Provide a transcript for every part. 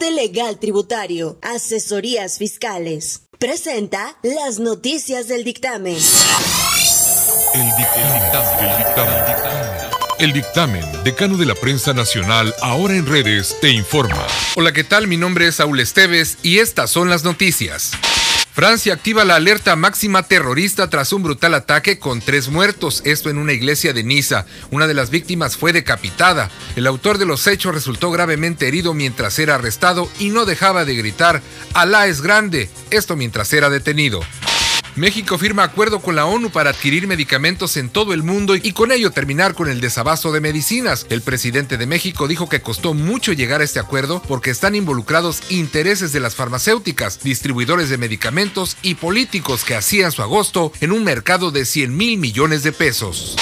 Legal Tributario, Asesorías Fiscales. Presenta las noticias del dictamen. El dictamen, el dictamen, el dictamen. decano de la prensa nacional, ahora en redes, te informa. Hola, ¿qué tal? Mi nombre es Saúl Esteves y estas son las noticias. Francia activa la alerta máxima terrorista tras un brutal ataque con tres muertos, esto en una iglesia de Niza. Una de las víctimas fue decapitada. El autor de los hechos resultó gravemente herido mientras era arrestado y no dejaba de gritar, Alá es grande, esto mientras era detenido. México firma acuerdo con la ONU para adquirir medicamentos en todo el mundo y con ello terminar con el desabasto de medicinas. El presidente de México dijo que costó mucho llegar a este acuerdo porque están involucrados intereses de las farmacéuticas, distribuidores de medicamentos y políticos que hacían su agosto en un mercado de 100 mil millones de pesos.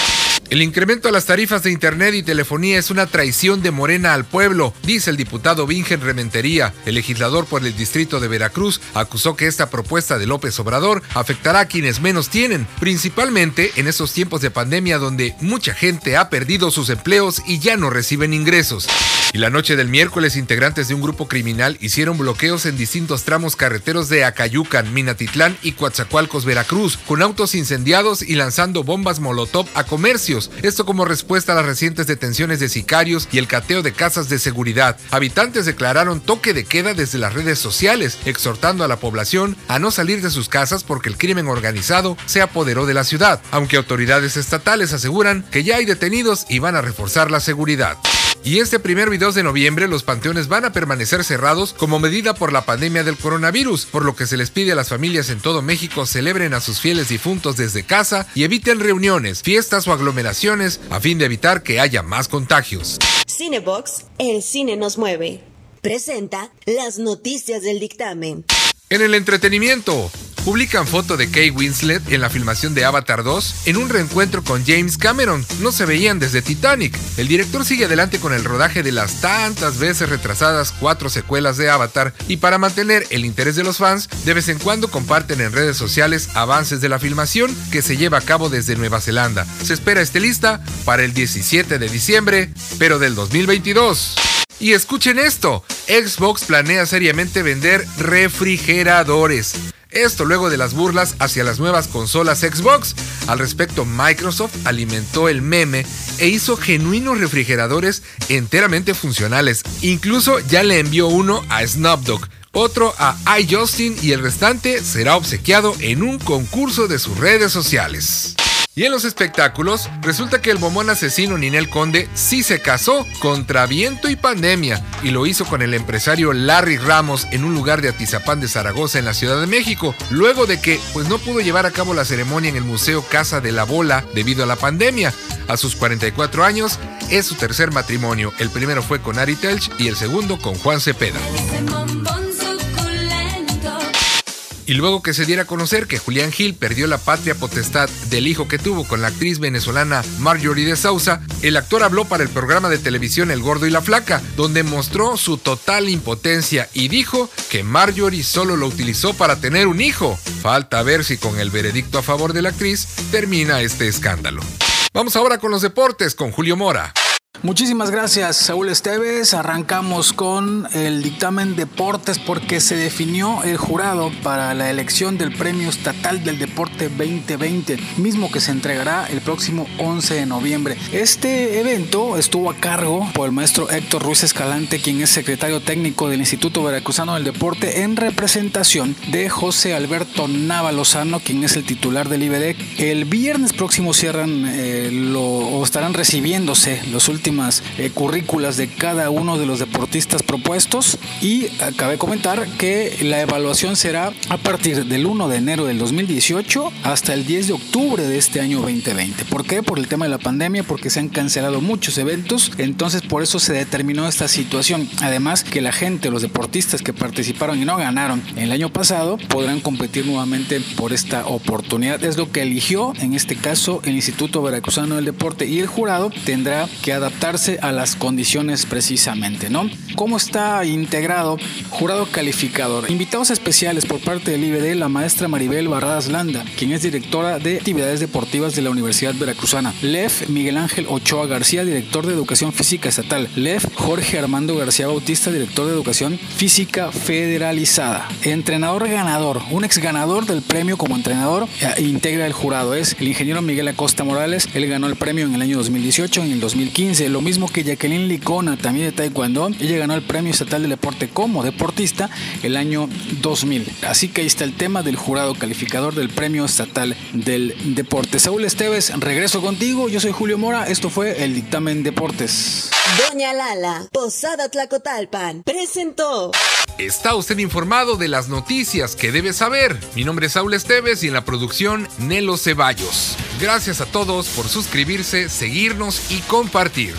El incremento a las tarifas de Internet y telefonía es una traición de Morena al pueblo, dice el diputado Vingen Rementería. El legislador por el distrito de Veracruz acusó que esta propuesta de López Obrador afectará a quienes menos tienen, principalmente en estos tiempos de pandemia donde mucha gente ha perdido sus empleos y ya no reciben ingresos. Y la noche del miércoles, integrantes de un grupo criminal hicieron bloqueos en distintos tramos carreteros de Acayucan, Minatitlán y Coatzacoalcos, Veracruz, con autos incendiados y lanzando bombas molotov a comercios. Esto como respuesta a las recientes detenciones de sicarios y el cateo de casas de seguridad. Habitantes declararon toque de queda desde las redes sociales, exhortando a la población a no salir de sus casas porque el crimen organizado se apoderó de la ciudad, aunque autoridades estatales aseguran que ya hay detenidos y van a reforzar la seguridad. Y este primer 2 de noviembre los panteones van a permanecer cerrados como medida por la pandemia del coronavirus, por lo que se les pide a las familias en todo México celebren a sus fieles difuntos desde casa y eviten reuniones, fiestas o aglomeraciones a fin de evitar que haya más contagios. Cinebox, el cine nos mueve. Presenta las noticias del dictamen. En el entretenimiento, publican foto de Kate Winslet en la filmación de Avatar 2 en un reencuentro con James Cameron. No se veían desde Titanic. El director sigue adelante con el rodaje de las tantas veces retrasadas cuatro secuelas de Avatar y para mantener el interés de los fans, de vez en cuando comparten en redes sociales avances de la filmación que se lleva a cabo desde Nueva Zelanda. Se espera este lista para el 17 de diciembre, pero del 2022. Y escuchen esto, Xbox planea seriamente vender refrigeradores. Esto luego de las burlas hacia las nuevas consolas Xbox. Al respecto, Microsoft alimentó el meme e hizo genuinos refrigeradores enteramente funcionales. Incluso ya le envió uno a Snapdog, otro a iJustin y el restante será obsequiado en un concurso de sus redes sociales. Y en los espectáculos, resulta que el bombón asesino Ninel Conde sí se casó contra viento y pandemia y lo hizo con el empresario Larry Ramos en un lugar de Atizapán de Zaragoza en la Ciudad de México, luego de que pues no pudo llevar a cabo la ceremonia en el Museo Casa de la Bola debido a la pandemia. A sus 44 años es su tercer matrimonio, el primero fue con Ari Telch y el segundo con Juan Cepeda. Y luego que se diera a conocer que Julián Gil perdió la patria potestad del hijo que tuvo con la actriz venezolana Marjorie de Sousa, el actor habló para el programa de televisión El Gordo y la Flaca, donde mostró su total impotencia y dijo que Marjorie solo lo utilizó para tener un hijo. Falta ver si con el veredicto a favor de la actriz termina este escándalo. Vamos ahora con los deportes con Julio Mora. Muchísimas gracias, Saúl Esteves. Arrancamos con el dictamen deportes porque se definió el jurado para la elección del Premio Estatal del Deporte 2020, mismo que se entregará el próximo 11 de noviembre. Este evento estuvo a cargo por el maestro Héctor Ruiz Escalante, quien es secretario técnico del Instituto Veracruzano del Deporte, en representación de José Alberto Nava Lozano, quien es el titular del IBDEC. El viernes próximo cierran eh, lo, o estarán recibiéndose los últimos eh, currículas de cada uno de los deportistas propuestos y acabé de comentar que la evaluación será a partir del 1 de enero del 2018 hasta el 10 de octubre de este año 2020. ¿Por qué? Por el tema de la pandemia, porque se han cancelado muchos eventos, entonces por eso se determinó esta situación. Además que la gente, los deportistas que participaron y no ganaron el año pasado, podrán competir nuevamente por esta oportunidad. Es lo que eligió en este caso el Instituto Veracruzano del Deporte y el jurado tendrá que adaptar adaptarse a las condiciones precisamente, ¿no? ¿Cómo está integrado jurado calificador? Invitados especiales por parte del IBD, la maestra Maribel Barradas Landa, quien es directora de actividades deportivas de la Universidad Veracruzana. LEF Miguel Ángel Ochoa García, director de Educación Física Estatal. LEF Jorge Armando García Bautista, director de Educación Física Federalizada. Entrenador ganador, un ex ganador del premio como entrenador, eh, integra el jurado. Es el ingeniero Miguel Acosta Morales. Él ganó el premio en el año 2018, en el 2015. Lo mismo que Jacqueline Licona, también de Taekwondo. Ella ganó el premio estatal del deporte como deportista el año 2000. Así que ahí está el tema del jurado calificador del premio estatal del deporte. Saúl Esteves, regreso contigo. Yo soy Julio Mora. Esto fue el dictamen deportes. Doña Lala, Posada Tlacotalpan, presentó. Está usted informado de las noticias que debe saber. Mi nombre es Saúl Esteves y en la producción Nelo Ceballos. Gracias a todos por suscribirse, seguirnos y compartir.